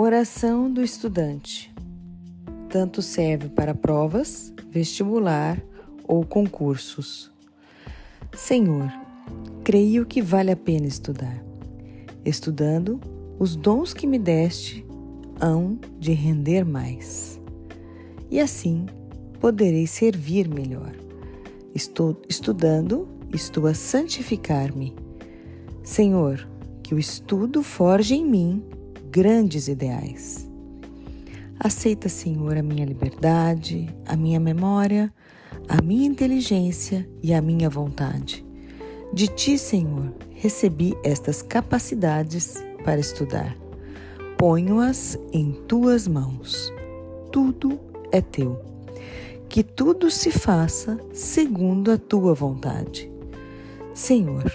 Oração do estudante. Tanto serve para provas, vestibular ou concursos. Senhor, creio que vale a pena estudar. Estudando, os dons que me deste hão de render mais. E assim poderei servir melhor. Estou estudando, estou a santificar-me. Senhor, que o estudo forge em mim grandes ideais. Aceita, Senhor, a minha liberdade, a minha memória, a minha inteligência e a minha vontade. De ti, Senhor, recebi estas capacidades para estudar. Ponho-as em tuas mãos. Tudo é teu. Que tudo se faça segundo a tua vontade. Senhor,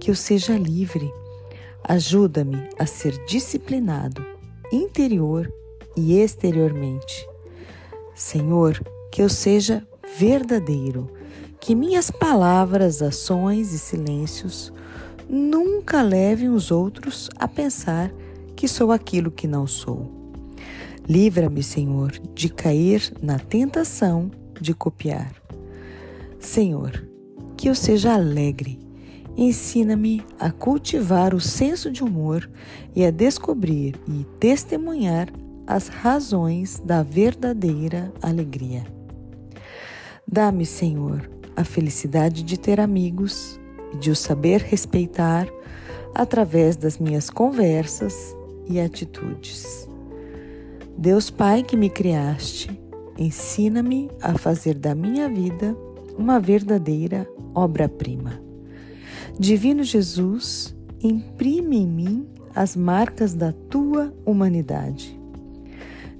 que eu seja livre Ajuda-me a ser disciplinado interior e exteriormente. Senhor, que eu seja verdadeiro, que minhas palavras, ações e silêncios nunca levem os outros a pensar que sou aquilo que não sou. Livra-me, Senhor, de cair na tentação de copiar. Senhor, que eu seja alegre Ensina-me a cultivar o senso de humor e a descobrir e testemunhar as razões da verdadeira alegria. Dá-me, Senhor, a felicidade de ter amigos e de os saber respeitar através das minhas conversas e atitudes. Deus Pai que me criaste, ensina-me a fazer da minha vida uma verdadeira obra-prima. Divino Jesus, imprime em mim as marcas da tua humanidade.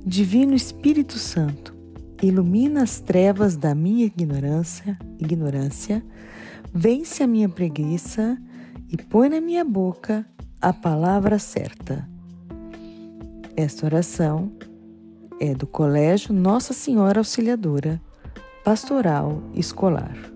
Divino Espírito Santo, ilumina as trevas da minha ignorância, ignorância, vence a minha preguiça e põe na minha boca a palavra certa. Esta oração é do Colégio Nossa Senhora Auxiliadora, Pastoral Escolar.